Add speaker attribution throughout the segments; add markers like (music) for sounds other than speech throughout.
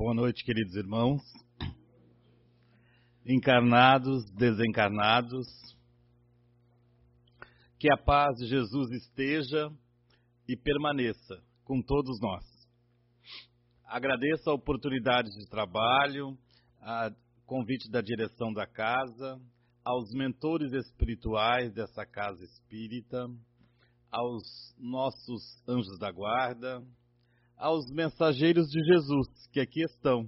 Speaker 1: Boa noite, queridos irmãos, encarnados, desencarnados. Que a paz de Jesus esteja e permaneça com todos nós. Agradeço a oportunidade de trabalho, a convite da direção da casa, aos mentores espirituais dessa casa espírita, aos nossos anjos da guarda, aos mensageiros de Jesus que aqui estão.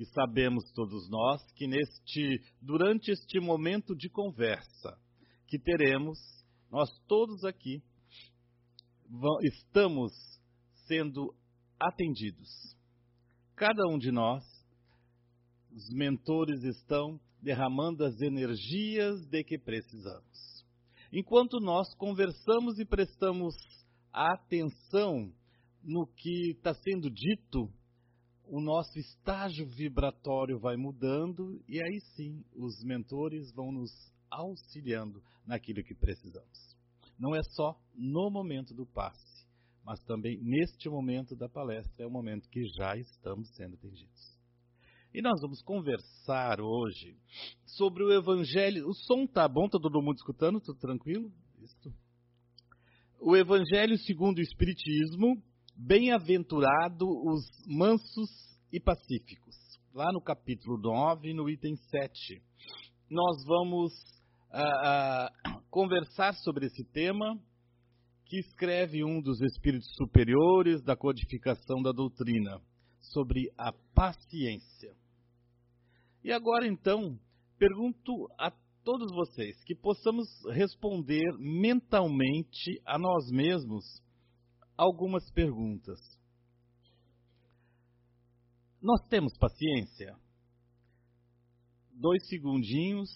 Speaker 1: E sabemos todos nós que neste durante este momento de conversa que teremos, nós todos aqui estamos sendo atendidos. Cada um de nós, os mentores estão derramando as energias de que precisamos. Enquanto nós conversamos e prestamos atenção no que está sendo dito, o nosso estágio vibratório vai mudando e aí sim os mentores vão nos auxiliando naquilo que precisamos. Não é só no momento do passe, mas também neste momento da palestra é o momento que já estamos sendo atendidos. E nós vamos conversar hoje sobre o Evangelho. O som tá bom? Tá todo mundo escutando? Tudo tranquilo? O Evangelho segundo o Espiritismo, Bem-aventurado os mansos e pacíficos. Lá no capítulo 9, no item 7, nós vamos uh, uh, conversar sobre esse tema que escreve um dos espíritos superiores da codificação da doutrina, sobre a paciência. E agora então, pergunto a todos vocês que possamos responder mentalmente a nós mesmos algumas perguntas. Nós temos paciência? Dois segundinhos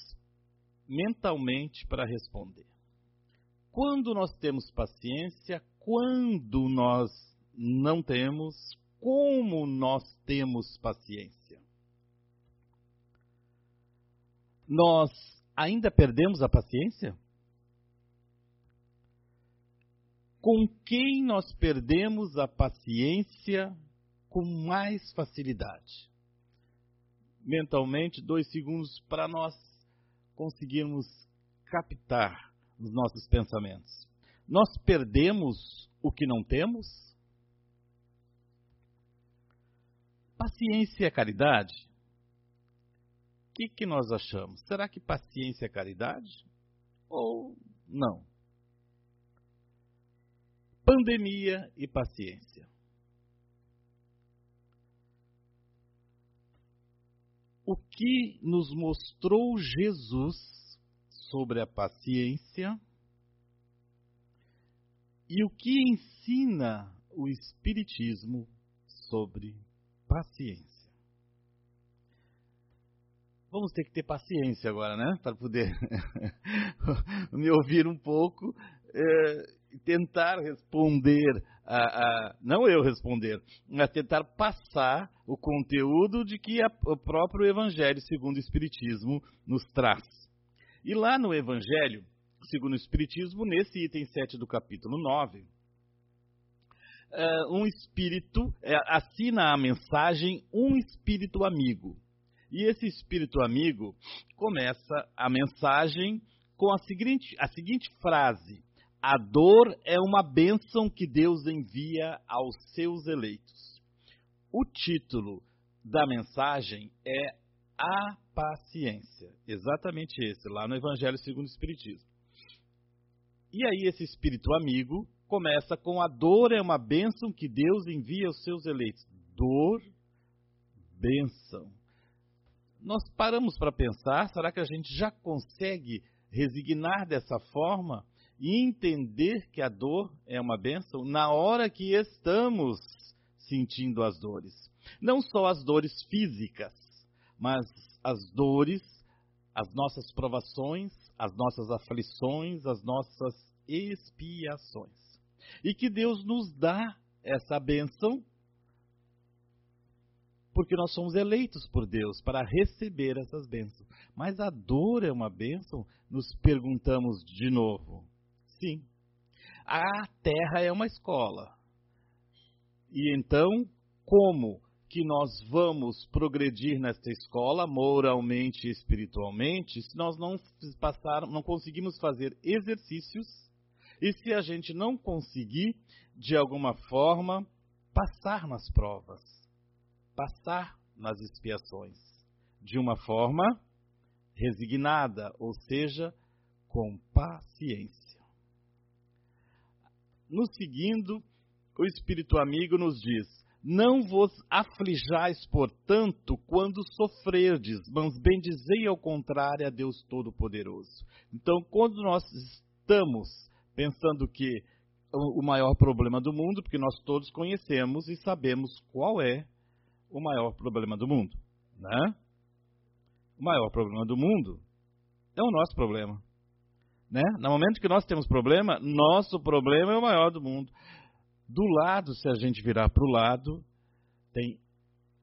Speaker 1: mentalmente para responder. Quando nós temos paciência, quando nós não temos, como nós temos paciência? Nós ainda perdemos a paciência? Com quem nós perdemos a paciência com mais facilidade. Mentalmente, dois segundos para nós conseguirmos captar os nossos pensamentos. Nós perdemos o que não temos? Paciência é caridade? O que, que nós achamos? Será que paciência é caridade? Ou não? Pandemia e paciência. O que nos mostrou Jesus sobre a paciência e o que ensina o Espiritismo sobre paciência. Vamos ter que ter paciência agora, né? Para poder (laughs) me ouvir um pouco. É, tentar responder, a, a, não eu responder, mas tentar passar o conteúdo de que a, o próprio Evangelho segundo o Espiritismo nos traz. E lá no Evangelho segundo o Espiritismo, nesse item 7 do capítulo 9, Uh, um espírito uh, assina a mensagem um espírito amigo. E esse espírito amigo começa a mensagem com a seguinte, a seguinte frase: a dor é uma bênção que Deus envia aos seus eleitos. O título da mensagem é A Paciência. Exatamente esse, lá no Evangelho segundo o Espiritismo. E aí, esse espírito amigo começa com: A dor é uma bênção que Deus envia aos seus eleitos. Dor, bênção. Nós paramos para pensar: será que a gente já consegue resignar dessa forma? E entender que a dor é uma bênção na hora que estamos sentindo as dores. Não só as dores físicas, mas as dores, as nossas provações, as nossas aflições, as nossas expiações. E que Deus nos dá essa bênção porque nós somos eleitos por Deus para receber essas bênçãos. Mas a dor é uma bênção? Nos perguntamos de novo. Sim. A Terra é uma escola. E então, como que que nós vamos progredir nesta escola, moralmente e espiritualmente, se nós não, passar, não conseguimos fazer exercícios e se a gente não conseguir, de alguma forma, passar nas provas, passar nas expiações, de uma forma resignada, ou seja, com paciência. No seguindo, o Espírito Amigo nos diz: Não vos aflijais, portanto, quando sofrerdes, mas bendizei ao contrário a Deus Todo-Poderoso. Então, quando nós estamos pensando que o maior problema do mundo, porque nós todos conhecemos e sabemos qual é o maior problema do mundo, né? O maior problema do mundo é o nosso problema, né? No momento que nós temos problema, nosso problema é o maior do mundo. Do lado, se a gente virar para o lado, tem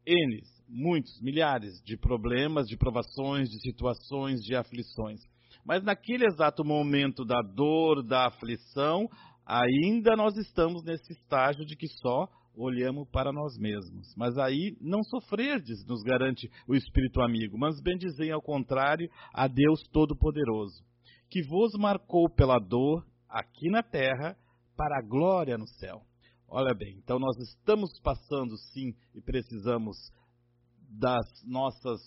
Speaker 1: N, muitos, milhares de problemas, de provações, de situações, de aflições. Mas naquele exato momento da dor, da aflição, ainda nós estamos nesse estágio de que só olhamos para nós mesmos. Mas aí não sofrerdes, nos garante o Espírito amigo, mas bendizem ao contrário a Deus Todo-Poderoso, que vos marcou pela dor aqui na terra para a glória no céu. Olha bem, então nós estamos passando sim e precisamos das nossas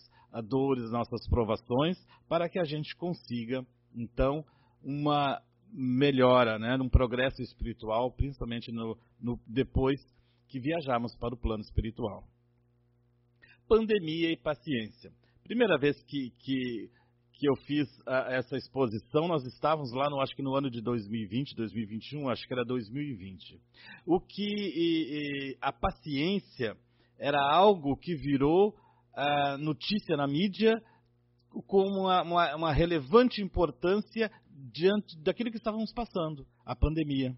Speaker 1: dores, nossas provações, para que a gente consiga, então, uma melhora, né, um progresso espiritual, principalmente no, no, depois que viajarmos para o plano espiritual. Pandemia e paciência. Primeira vez que, que, que eu fiz a, essa exposição, nós estávamos lá, no, acho que no ano de 2020, 2021, acho que era 2020. O que e, e, a paciência era algo que virou uh, notícia na mídia com uma, uma, uma, relevante importância diante daquilo que estávamos passando, a pandemia.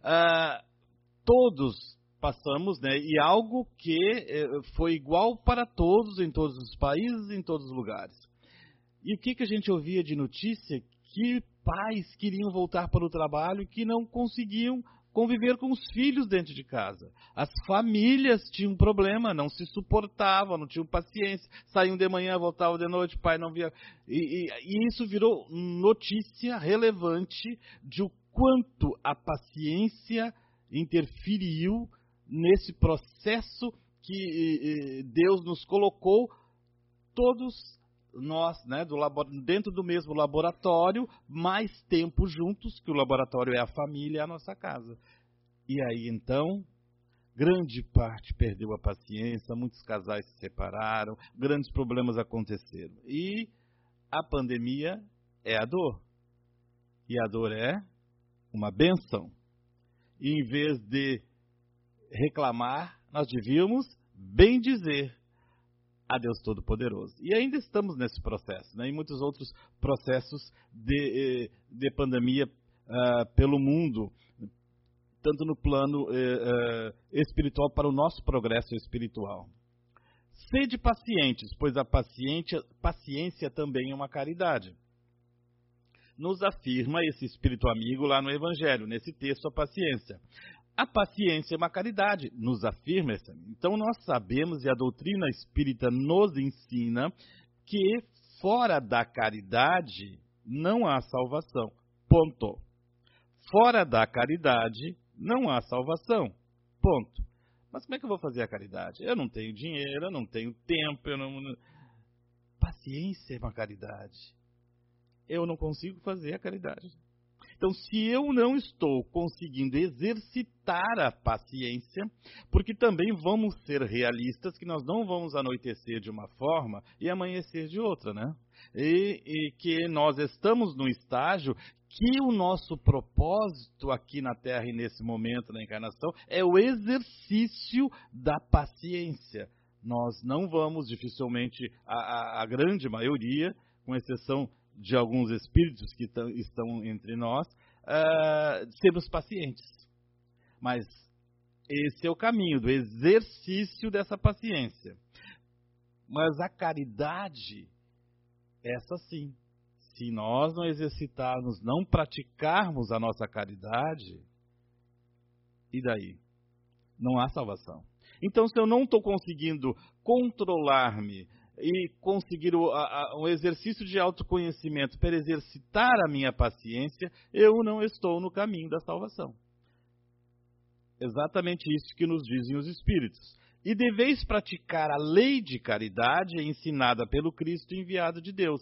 Speaker 1: Uh, todos passamos, né, e algo que uh, foi igual para todos, em todos os países, em todos os lugares. E o que, que a gente ouvia de notícia? Que pais queriam voltar para o trabalho e que não conseguiam conviver com os filhos dentro de casa. As famílias tinham problema, não se suportavam, não tinham paciência, saíam de manhã, voltavam de noite, pai não via. E, e, e isso virou notícia relevante de o quanto a paciência interferiu nesse processo que Deus nos colocou todos nós, né, do dentro do mesmo laboratório, mais tempo juntos, que o laboratório é a família, é a nossa casa. E aí então, grande parte perdeu a paciência, muitos casais se separaram, grandes problemas aconteceram. E a pandemia é a dor. E a dor é uma benção. E em vez de reclamar, nós devíamos bem dizer a Deus Todo-Poderoso. E ainda estamos nesse processo, né, em muitos outros processos de, eh, de pandemia uh, pelo mundo, tanto no plano uh, espiritual para o nosso progresso espiritual. Sede pacientes, pois a paciência, paciência também é uma caridade. Nos afirma esse espírito amigo lá no Evangelho, nesse texto, a paciência. A paciência é uma caridade, nos afirma essa. Então nós sabemos e a doutrina espírita nos ensina que fora da caridade não há salvação. Ponto. Fora da caridade não há salvação. Ponto. Mas como é que eu vou fazer a caridade? Eu não tenho dinheiro, eu não tenho tempo, eu não. Paciência é uma caridade. Eu não consigo fazer a caridade. Então, se eu não estou conseguindo exercitar a paciência, porque também vamos ser realistas que nós não vamos anoitecer de uma forma e amanhecer de outra, né? E, e que nós estamos num estágio que o nosso propósito aqui na Terra e nesse momento da encarnação é o exercício da paciência. Nós não vamos, dificilmente, a, a, a grande maioria, com exceção de alguns espíritos que estão entre nós, uh, sermos pacientes. Mas esse é o caminho do exercício dessa paciência. Mas a caridade, essa sim. Se nós não exercitarmos, não praticarmos a nossa caridade, e daí? Não há salvação. Então, se eu não estou conseguindo controlar-me e conseguir o, a, um exercício de autoconhecimento para exercitar a minha paciência, eu não estou no caminho da salvação. Exatamente isso que nos dizem os Espíritos. E deveis praticar a lei de caridade ensinada pelo Cristo enviado de Deus.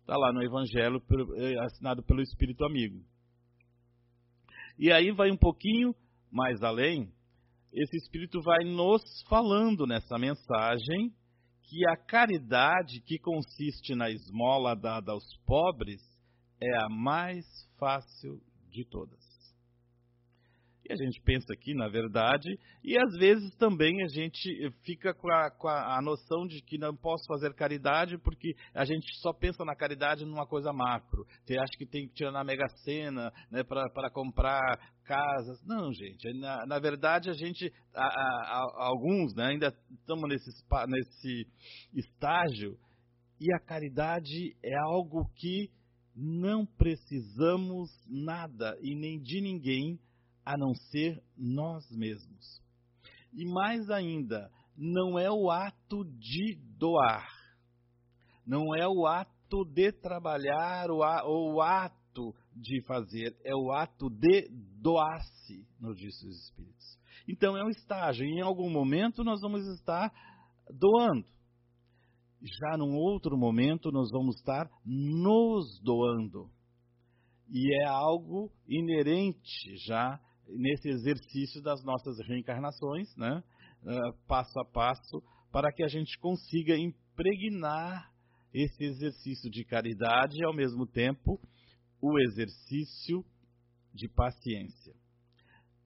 Speaker 1: Está lá no Evangelho eh, assinado pelo Espírito Amigo. E aí vai um pouquinho mais além, esse Espírito vai nos falando nessa mensagem que a caridade que consiste na esmola dada aos pobres é a mais fácil de todas. E a gente pensa aqui, na verdade, e às vezes também a gente fica com a, com a, noção de que não posso fazer caridade porque a gente só pensa na caridade numa coisa macro. Você acha que tem que tirar na Mega Sena né, para comprar casas. Não, gente. Na, na verdade, a gente, a, a, alguns né, ainda estamos nesse, nesse estágio e a caridade é algo que não precisamos nada e nem de ninguém a não ser nós mesmos. E mais ainda, não é o ato de doar, não é o ato de trabalhar ou o ato de fazer, é o ato de doar-se, nos disse os Espíritos. Então é um estágio, em algum momento nós vamos estar doando. Já num outro momento nós vamos estar nos doando. E é algo inerente já nesse exercício das nossas reencarnações, né? Uh, passo a passo, para que a gente consiga impregnar esse exercício de caridade e, ao mesmo tempo, o exercício de paciência.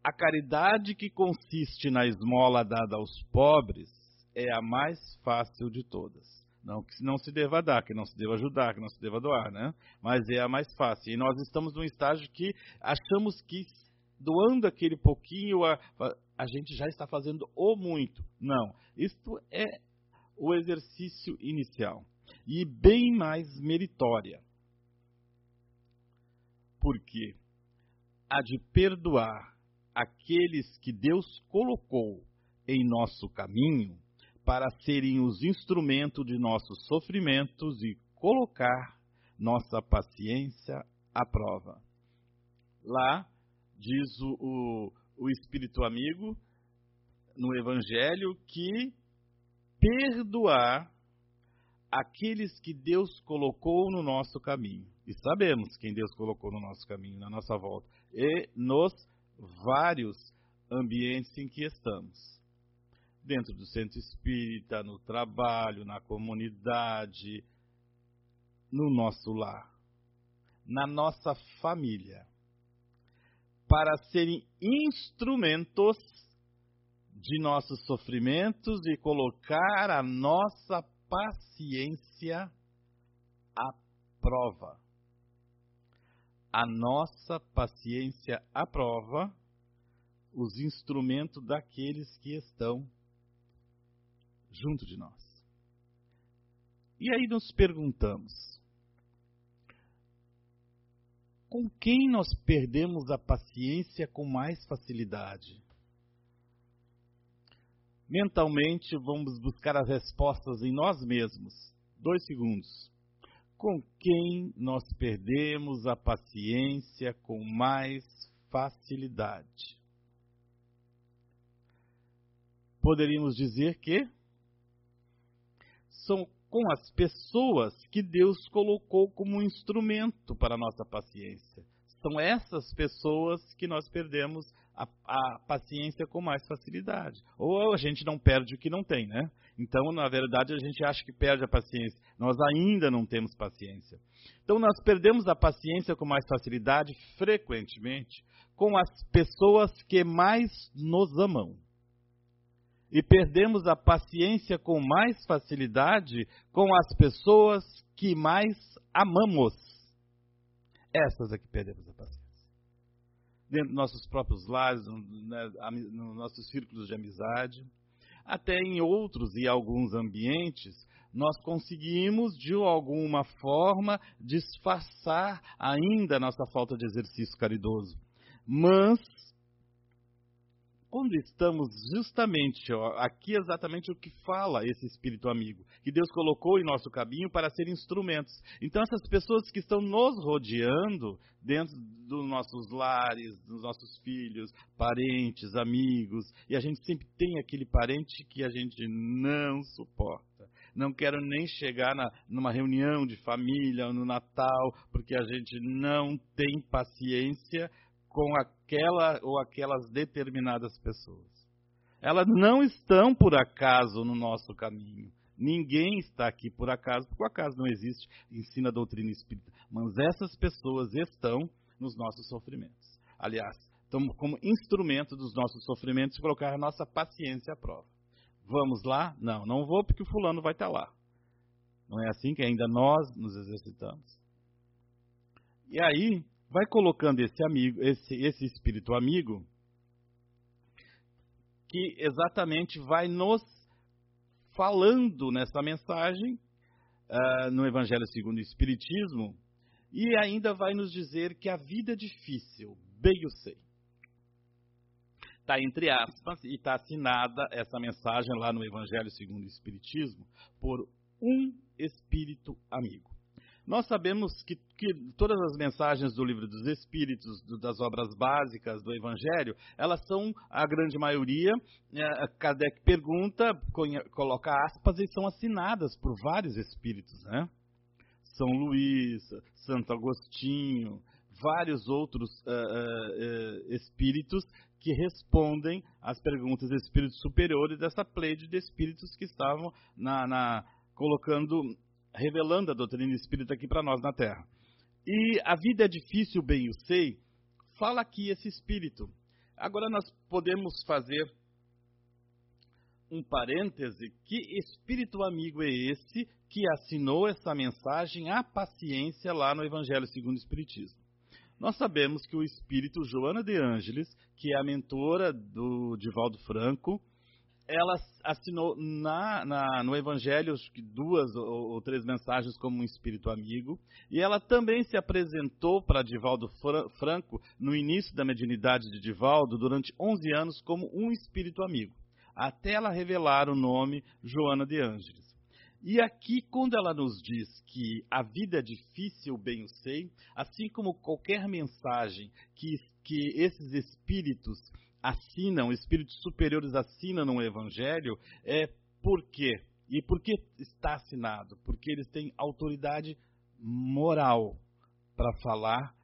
Speaker 1: A caridade que consiste na esmola dada aos pobres é a mais fácil de todas. Não que não se deva dar, que não se deva ajudar, que não se deva doar, né? Mas é a mais fácil. E nós estamos num estágio que achamos que doando aquele pouquinho, a, a gente já está fazendo o muito. Não. Isto é o exercício inicial. E bem mais meritória. Porque a de perdoar aqueles que Deus colocou em nosso caminho para serem os instrumentos de nossos sofrimentos e colocar nossa paciência à prova. Lá diz o, o, o Espírito Amigo no Evangelho que perdoar aqueles que Deus colocou no nosso caminho. E sabemos quem Deus colocou no nosso caminho, na nossa volta. E nos vários ambientes em que estamos. Dentro do centro espírita, no trabalho, na comunidade, no nosso lar, na nossa família para serem instrumentos de nossos sofrimentos e colocar a nossa paciência à prova. A nossa paciência à prova, os instrumentos daqueles que estão junto de nós. E aí nos perguntamos: com quem nós perdemos a paciência com mais facilidade? Mentalmente, vamos buscar as respostas em nós mesmos. Dois segundos. Com quem nós perdemos a paciência com mais facilidade? Poderíamos dizer que são com as pessoas que Deus colocou como instrumento para a nossa paciência. São essas pessoas que nós perdemos a, a, paciência com mais facilidade. Ou a gente não perde o que não tem, né? Então, na verdade, a gente acha que perde a paciência. Nós ainda não temos paciência. Então, nós perdemos a paciência com mais facilidade, frequentemente, com as pessoas que mais nos amam e perdemos a paciência com mais facilidade com as pessoas que mais amamos. Essas é que perdemos a paciência. Dentro dos nossos próprios lares, né, nos nossos círculos de amizade, até em outros e alguns ambientes, nós conseguimos, de alguma forma, disfarçar ainda a nossa falta de exercício caridoso. Mas quando estamos justamente, ó, aqui exatamente o que fala esse espírito amigo, que Deus colocou em nosso caminho para ser instrumentos. Então essas pessoas que estão nos rodeando dentro dos nossos lares, dos nossos filhos, parentes, amigos, e a gente sempre tem aquele parente que a gente não suporta. Não quero nem chegar na, numa reunião de família no Natal, porque a gente não tem paciência com aquela ou aquelas determinadas pessoas. Elas não estão por acaso no nosso caminho. Ninguém está aqui por acaso, porque o acaso não existe, ensina a doutrina espírita. Mas essas pessoas estão nos nossos sofrimentos. Aliás, estão como instrumento dos nossos sofrimentos colocar a nossa paciência à prova. Vamos lá? Não, não vou porque o fulano vai estar lá. Não é assim que ainda nós nos exercitamos. E aí, vai colocando esse amigo, esse, esse espírito amigo, que exatamente vai nos falando nessa mensagem uh, no Evangelho segundo o Espiritismo e ainda vai nos dizer que a vida é difícil, bem eu sei. Está entre aspas e está assinada essa mensagem lá no Evangelho segundo o Espiritismo por um espírito amigo. Nós sabemos que, que, todas as mensagens do livro dos Espíritos, do, das obras básicas do Evangelho, elas são, a grande maioria, é, Kardec pergunta, coloca aspas, e são assinadas por vários espíritos, né? São Luís, Santo Agostinho, vários outros uh, uh, uh, espíritos que respondem às perguntas de espíritos superiores dessa pleide de espíritos que estavam na, na colocando revelando a doutrina espírita aqui para nós na Terra. E a vida é difícil, bem eu sei, fala aqui esse espírito. Agora nós podemos fazer um parêntese, que espírito amigo é esse que assinou essa mensagem à paciência lá no Evangelho segundo o Espiritismo? Nós sabemos que o espírito Joana de Ângeles, que é a mentora do Divaldo Franco, ela assinou na, na, no Evangelho duas ou, ou, três mensagens como um espírito amigo, e ela também se apresentou para Divaldo Franco no início da mediunidade de Divaldo durante 11 anos como um espírito amigo, até ela revelar o nome Joana de Ângeles. E aqui, quando ela nos diz que a vida é difícil, bem o sei, assim como qualquer mensagem que, que esses espíritos assinam, espíritos superiores assinam no Evangelho, é por quê? E por que está assinado? Porque eles têm autoridade moral para falar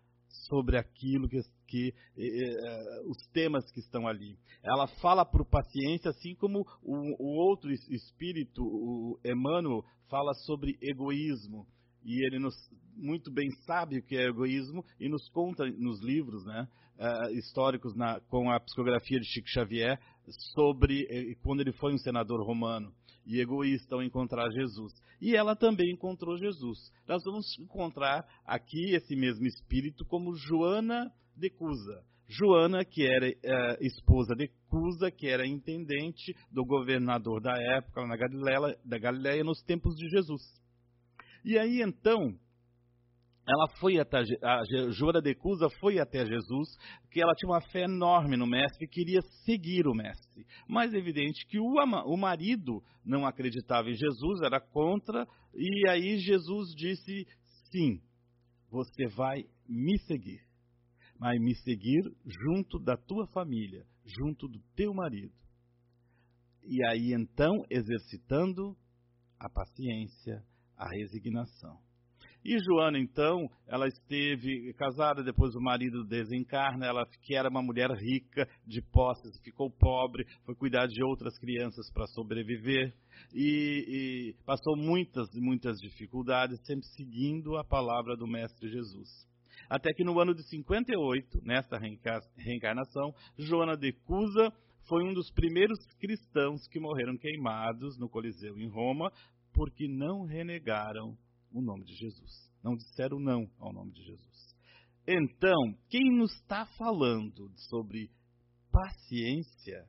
Speaker 1: sobre aquilo que, que eh, os temas que estão ali. Ela fala por paciência, assim como o, o outro espírito, o Emmanuel, fala sobre egoísmo. E ele nos, muito bem sabe o que é egoísmo e nos conta nos livros, né? uh, históricos na, com a psicografia de Chico Xavier sobre eh, quando ele foi um senador romano e egoísta ao encontrar Jesus. E ela também encontrou Jesus. Nós vamos encontrar aqui esse mesmo espírito como Joana de Cusa. Joana, que era uh, esposa de Cusa, que era intendente do governador da época na Galileia, da Galileia nos tempos de Jesus. E aí então, ela foi até a Jura de Cusa foi até Jesus, que ela tinha uma fé enorme no mestre queria seguir o mestre. Mas é evidente que o, o marido não acreditava em Jesus, era contra, e aí Jesus disse: "Sim, você vai me seguir. Vai me seguir junto da tua família, junto do teu marido." E aí então exercitando a paciência, a resignação. E Joana, então, ela esteve casada, depois o marido desencarna, ela que era uma mulher rica, de posses, ficou pobre, foi cuidar de outras crianças para sobreviver e, e passou muitas, muitas dificuldades, sempre seguindo a palavra do Mestre Jesus. Até que no ano de 58, nessa reencarnação, Joana de Cusa foi um dos primeiros cristãos que morreram queimados no Coliseu em Roma, porque não renegaram o nome de Jesus. Não disseram não ao nome de Jesus. Então, quem nos está falando sobre paciência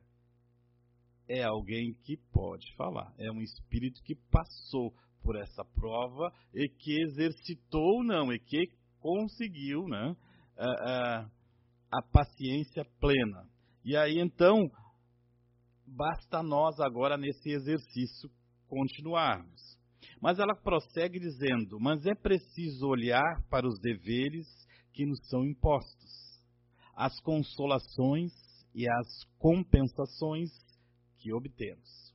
Speaker 1: é alguém que pode falar. É um espírito que passou por essa prova e que exercitou, não, e que conseguiu né, a, a, a paciência plena. E aí, então, basta nós agora nesse exercício continuarmos. Mas ela prossegue dizendo: Mas é preciso olhar para os deveres que nos são impostos, as consolações e as compensações que obtemos.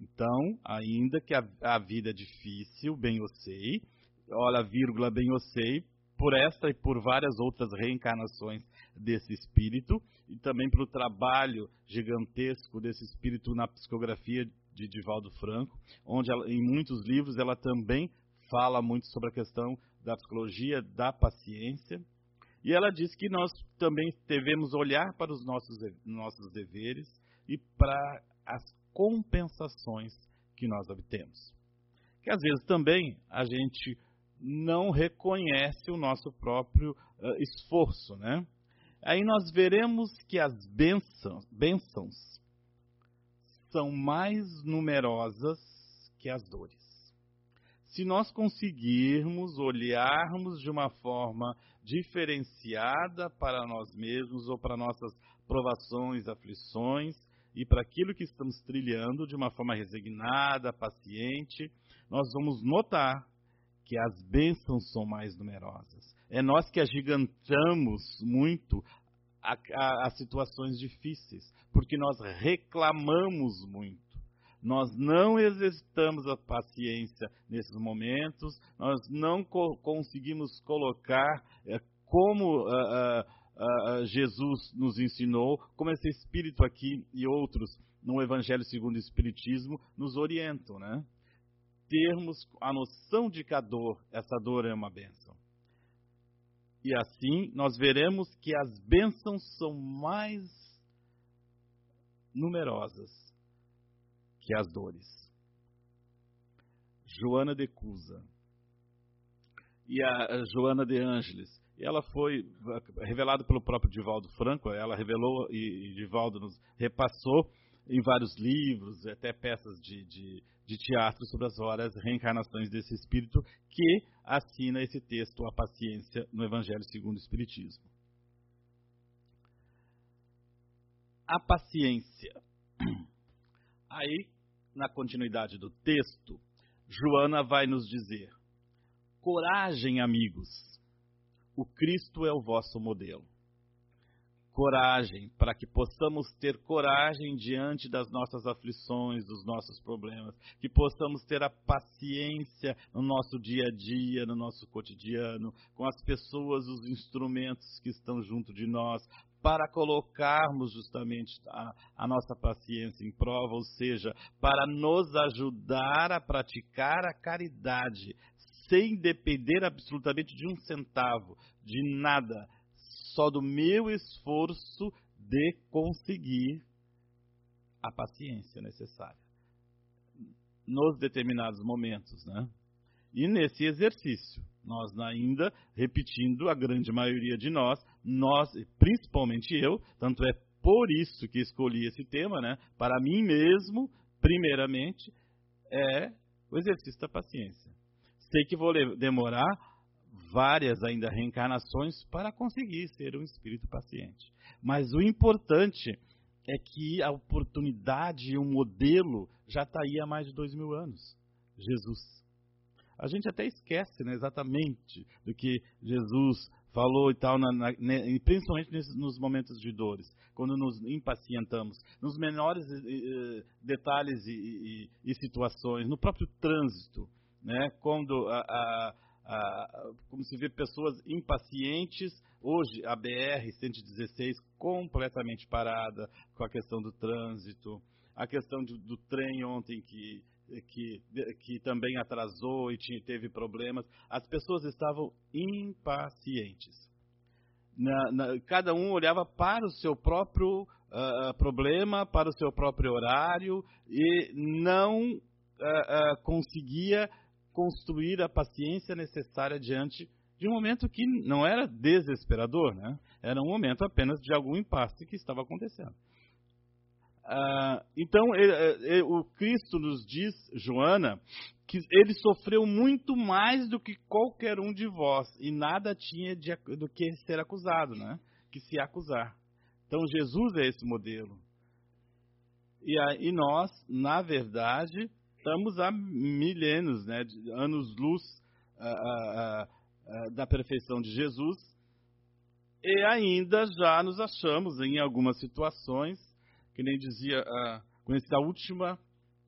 Speaker 1: Então, ainda que a, a vida é difícil, bem eu sei, olha, vírgula, bem eu sei, por esta e por várias outras reencarnações desse espírito, e também pelo trabalho gigantesco desse espírito na psicografia de Divaldo Franco, onde ela, em muitos livros ela também fala muito sobre a questão da psicologia da paciência. E ela diz que nós também devemos olhar para os nossos, nossos deveres e para as compensações que nós obtemos. Que às vezes também a gente não reconhece o nosso próprio uh, esforço, né? Aí nós veremos que as bênçãos, bênçãos são mais numerosas que as dores. Se nós conseguirmos olharmos de uma forma diferenciada para nós mesmos ou para nossas provações, aflições e para aquilo que estamos trilhando de uma forma resignada, paciente, nós vamos notar que as bênçãos são mais numerosas. É nós que agigantamos muito as situações difíceis, porque nós reclamamos muito. Nós não exercitamos a paciência nesses momentos, nós não co conseguimos colocar é, como uh, uh, uh, Jesus nos ensinou, como esse Espírito aqui e outros no Evangelho segundo o Espiritismo nos orientam, né? termos a noção de que a dor, essa dor é uma bênção. E assim nós veremos que as bênçãos são mais numerosas que as dores. Joana de Cusa e a Joana de Ângeles. Ela foi revelada pelo próprio Divaldo Franco, ela revelou e Divaldo nos repassou em vários livros, até peças de, de, de teatro sobre as horas reencarnações desse espírito, que assina esse texto, A Paciência, no Evangelho segundo o Espiritismo. A paciência. (clears throat) Aí, na continuidade do texto, Joana vai nos dizer: Coragem, amigos, o Cristo é o vosso modelo coragem, para que possamos ter coragem diante das nossas aflições, dos nossos problemas, que possamos ter a paciência no nosso dia a dia, no nosso cotidiano, com as pessoas, os instrumentos que estão junto de nós, para colocarmos justamente a, a, nossa paciência em prova, ou seja, para nos ajudar a praticar a caridade, sem depender absolutamente de um centavo, de nada, só do meu esforço de conseguir a paciência necessária nos determinados momentos, né? E nesse exercício, nós ainda, repetindo, a grande maioria de nós, nós, principalmente eu, tanto é por isso que escolhi esse tema, né? Para mim mesmo, primeiramente, é o exercício da paciência. Sei que vou demorar várias ainda reencarnações para conseguir ser um espírito paciente. Mas o importante é que a oportunidade e o modelo já está aí há mais de dois mil anos. Jesus. A gente até esquece né, exatamente do que Jesus falou e tal, na, na, principalmente nesses, nos momentos de dores, quando nos impacientamos, nos menores eh, detalhes e, e, e, situações, no próprio trânsito, né, quando a como se vê pessoas impacientes. Hoje, a BR-116 completamente parada com a questão do trânsito, a questão de, do trem ontem que, que, que também atrasou e tinha, teve problemas. As pessoas estavam impacientes. Na, na, cada um olhava para o seu próprio uh, problema, para o seu próprio horário e não uh, uh, conseguia construir a paciência necessária diante de um momento que não era desesperador, né? Era um momento apenas de algum impasse que estava acontecendo. Ah, então, ele, ele, o Cristo nos diz, Joana, que ele sofreu muito mais do que qualquer um de vós e nada tinha de, do que ser acusado, né? Que se acusar. Então, Jesus é esse modelo. E, e nós, na verdade, estamos há milênios, né, anos-luz uh, uh, uh, da perfeição de Jesus, e ainda já nos achamos em algumas situações, que nem dizia, uh, conheci a última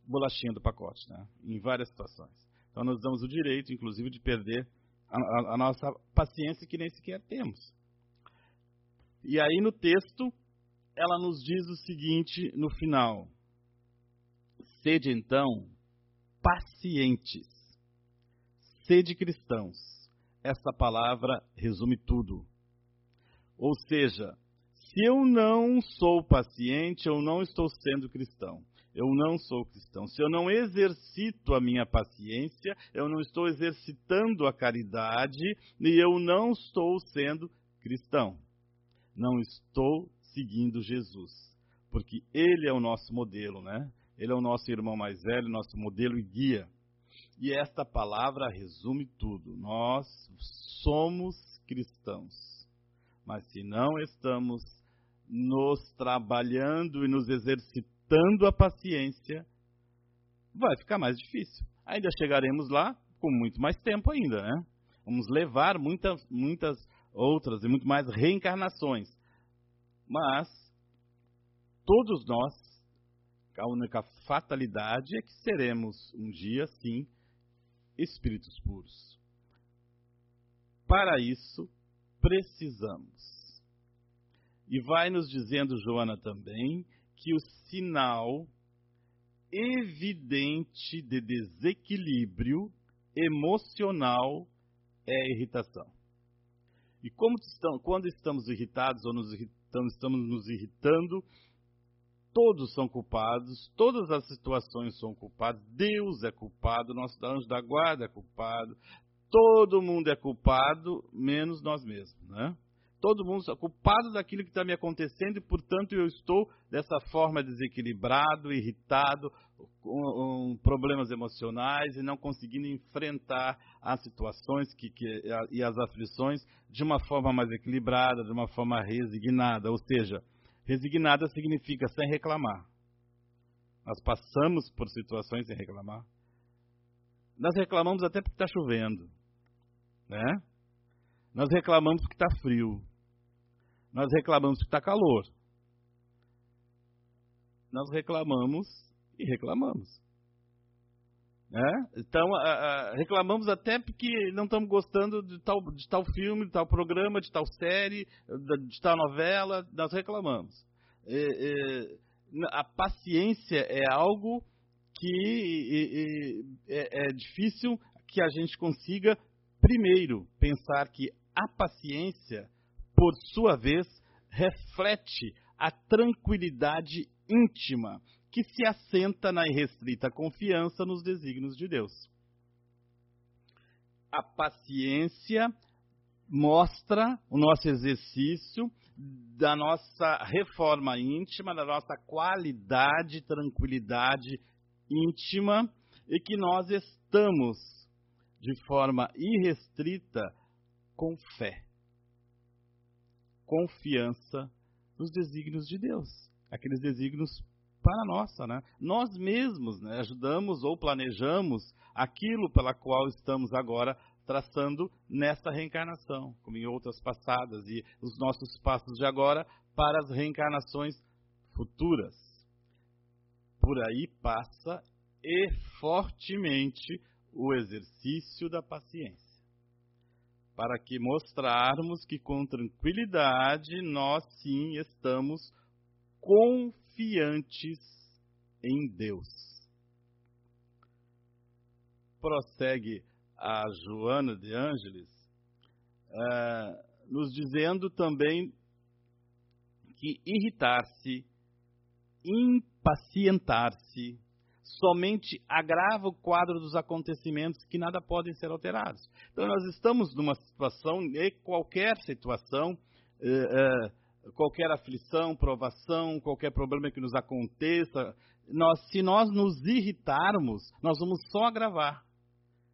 Speaker 1: bolachinha do pacote, né, em várias situações. Então nós damos o direito, inclusive, de perder a, a, a nossa paciência que nem sequer temos. E aí no texto, ela nos diz o seguinte no final: Sede então pacientes, sede cristãos. Essa palavra resume tudo. Ou seja, se eu não sou paciente, eu não estou sendo cristão. Eu não sou cristão. Se eu não exercito a minha paciência, eu não estou exercitando a caridade e eu não estou sendo cristão. Não estou seguindo Jesus, porque ele é o nosso modelo, né? Ele é o nosso irmão mais velho, nosso modelo e guia. E esta palavra resume tudo. Nós somos cristãos. Mas se não estamos nos trabalhando e nos exercitando a paciência, vai ficar mais difícil. Ainda chegaremos lá com muito mais tempo ainda, né? Vamos levar muitas, muitas outras e muito mais reencarnações. Mas todos nós a única fatalidade é que seremos um dia, sim, espíritos puros. Para isso, precisamos. E vai nos dizendo Joana também que o sinal evidente de desequilíbrio emocional é a irritação. E como estamos, quando estamos irritados ou nos irritamos, estamos nos irritando, todos são culpados, todas as situações são culpadas, Deus é culpado, nosso anjo da guarda é culpado, todo mundo é culpado, menos nós mesmos, né? Todo mundo é culpado daquilo que está me acontecendo e, portanto, eu estou dessa forma desequilibrado, irritado, com, problemas emocionais e não conseguindo enfrentar as situações que, que, e as aflições de uma forma mais equilibrada, de uma forma resignada. Ou seja, Resignada significa sem reclamar. Nós passamos por situações sem reclamar. Nós reclamamos até porque está chovendo. Né? Nós reclamamos porque está frio. Nós reclamamos porque está calor. Nós reclamamos e reclamamos. Né? Então, reclamamos até porque não estamos gostando de tal, de tal filme, de tal programa, de tal série, de, tal novela, nós reclamamos. a paciência é algo que é, é difícil que a gente consiga, primeiro, pensar que a paciência, por sua vez, reflete a tranquilidade íntima que se assenta na irrestrita confiança nos desígnios de Deus. A paciência mostra o nosso exercício da nossa reforma íntima, da nossa qualidade, tranquilidade íntima e que nós estamos de forma irrestrita com fé, confiança nos desígnios de Deus, aqueles desígnios para a nossa, né? Nós mesmos né, ajudamos ou planejamos aquilo pela qual estamos agora traçando nesta reencarnação, como em outras passadas, e os nossos passos de agora para as reencarnações futuras. Por aí passa e fortemente o exercício da paciência, para que mostrarmos que com tranquilidade nós sim estamos confiantes em Deus. Prossegue a Joana de Ângeles, uh, nos dizendo também que irritar-se, impacientar-se, somente agrava o quadro dos acontecimentos que nada podem ser alterados. Então, nós estamos numa situação, e qualquer situação, uh, uh, qualquer aflição, provação, qualquer problema que nos aconteça, nós, se nós nos irritarmos, nós vamos só agravar.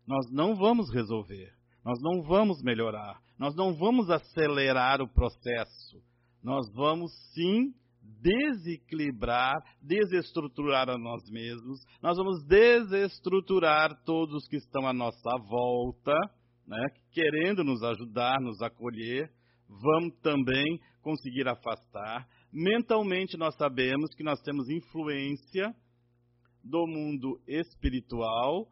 Speaker 1: Nós não vamos resolver. Nós não vamos melhorar. Nós não vamos acelerar o processo. Nós vamos sim desequilibrar, desestruturar a nós mesmos, nós vamos desestruturar todos que estão à nossa volta, né, querendo nos ajudar, nos acolher, vamos também conseguir afastar. Mentalmente, nós sabemos que nós temos influência do mundo espiritual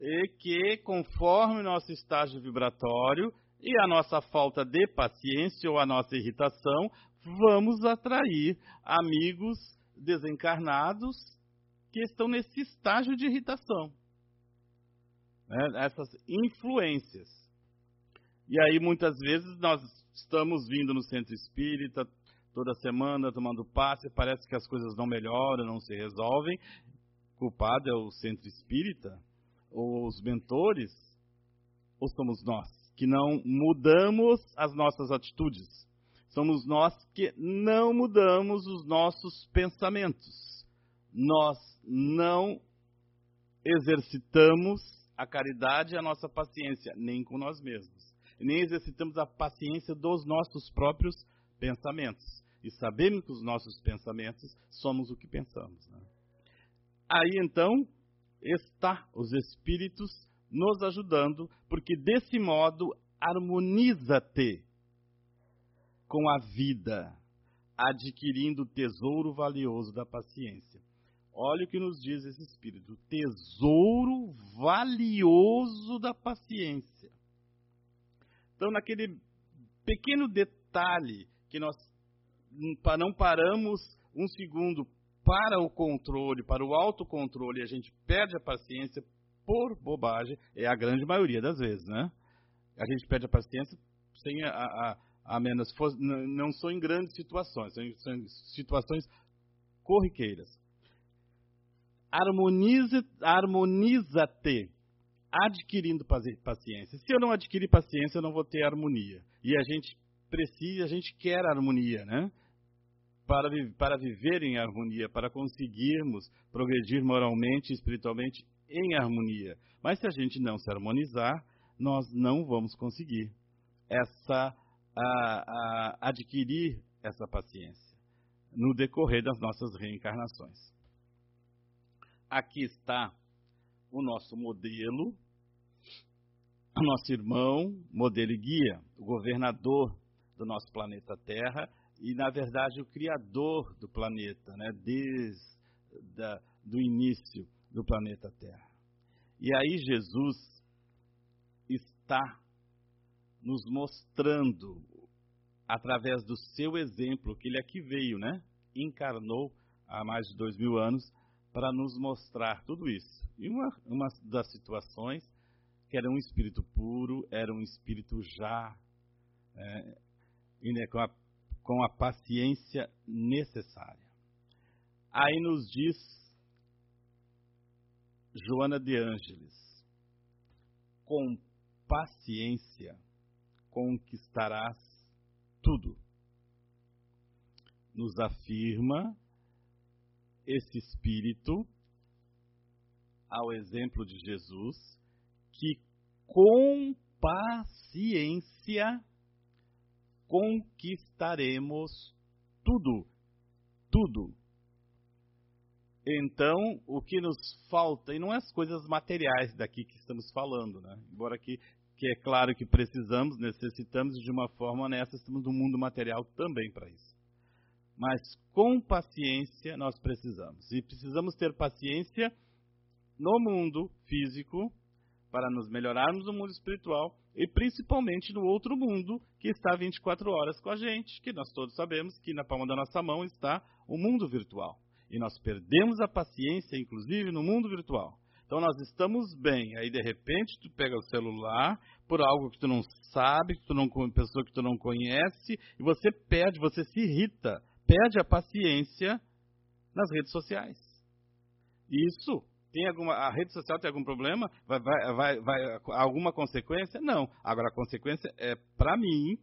Speaker 1: e que, conforme o nosso estágio vibratório e a nossa falta de paciência ou a nossa irritação, vamos atrair amigos desencarnados que estão nesse estágio de irritação. Né? Essas influências. E aí, muitas vezes, nós estamos vindo no centro espírita toda semana tomando passe, parece que as coisas não melhoram, não se resolvem. O culpado é o centro espírita, ou os mentores, ou somos nós, que não mudamos as nossas atitudes. Somos nós que não mudamos os nossos pensamentos. Nós não exercitamos a caridade e a nossa paciência, nem com nós mesmos nem exercitamos a paciência dos nossos próprios pensamentos. E sabemos que os nossos pensamentos somos o que pensamos. Né? Aí então está os espíritos nos ajudando, porque desse modo harmoniza-te com a vida, adquirindo o tesouro valioso da paciência. Olha o que nos diz esse espírito: tesouro valioso da paciência. Então, naquele pequeno detalhe que nós não paramos um segundo para o controle, para o autocontrole, a gente perde a paciência por bobagem, é a grande maioria das vezes, né? A gente perde a paciência sem a, a, a menos, não são em grandes situações, são em situações corriqueiras. Harmoniza-te harmoniza adquirindo paciência. Se eu não adquirir paciência, eu não vou ter harmonia. E a gente precisa, a gente quer harmonia, né? Para, para viver em harmonia, para conseguirmos progredir moralmente e espiritualmente em harmonia. Mas se a gente não se harmonizar, nós não vamos conseguir essa a, a, adquirir essa paciência no decorrer das nossas reencarnações. Aqui está o nosso modelo, o nosso irmão, modelo e guia, o governador do nosso planeta Terra e, na verdade, o criador do planeta, né, desde da, do início do planeta Terra. E aí Jesus está nos mostrando, através do seu exemplo, que ele aqui veio, né? Encarnou há mais de dois mil anos para nos mostrar tudo isso. E uma, uma das situações que era um espírito puro, era um espírito já é, né, com, a, com a paciência necessária. Aí nos diz Joana de Ângeles, com paciência conquistarás tudo. Nos afirma esse espírito, ao exemplo de Jesus, que com paciência conquistaremos tudo, tudo. Então, o que nos falta, e não é as coisas materiais daqui que estamos falando, né? Embora que, que é claro que precisamos, necessitamos de uma forma honesta, estamos no mundo material também para isso. Mas com paciência nós precisamos. E precisamos ter paciência no mundo físico para nos melhorarmos no mundo espiritual e principalmente no outro mundo que está 24 horas com a gente, que nós todos sabemos que na palma da nossa mão está o mundo virtual. E nós perdemos a paciência, inclusive, no mundo virtual. Então nós estamos bem, aí de repente tu pega o celular por algo que tu não sabe, que tu não pessoa que tu não conhece, e você perde, você se irrita perde a paciência nas redes sociais. Isso tem alguma a rede social tem algum problema? Vai, vai, vai, vai alguma consequência? Não. Agora a consequência é para mim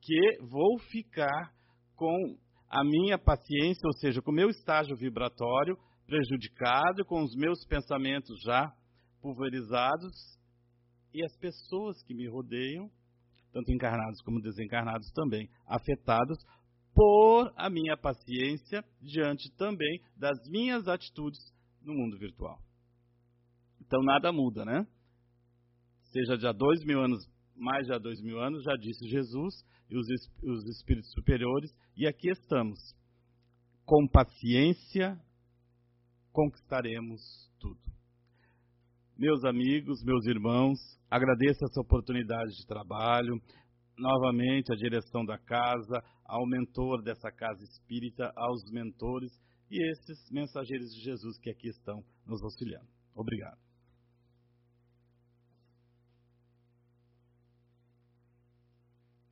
Speaker 1: que vou ficar com a minha paciência, ou seja, com o meu estágio vibratório prejudicado, com os meus pensamentos já pulverizados e as pessoas que me rodeiam, tanto encarnados como desencarnados também, afetados por a minha paciência diante também das minhas atitudes no mundo virtual. Então nada muda, né? Seja de há dois mil anos, mais de há dois mil anos, já disse Jesus e os, os espíritos superiores, e aqui estamos. Com paciência conquistaremos tudo. Meus amigos, meus irmãos, agradeço essa oportunidade de trabalho, novamente à direção da casa, ao mentor dessa casa espírita, aos mentores e esses mensageiros de Jesus que aqui estão nos auxiliando. Obrigado.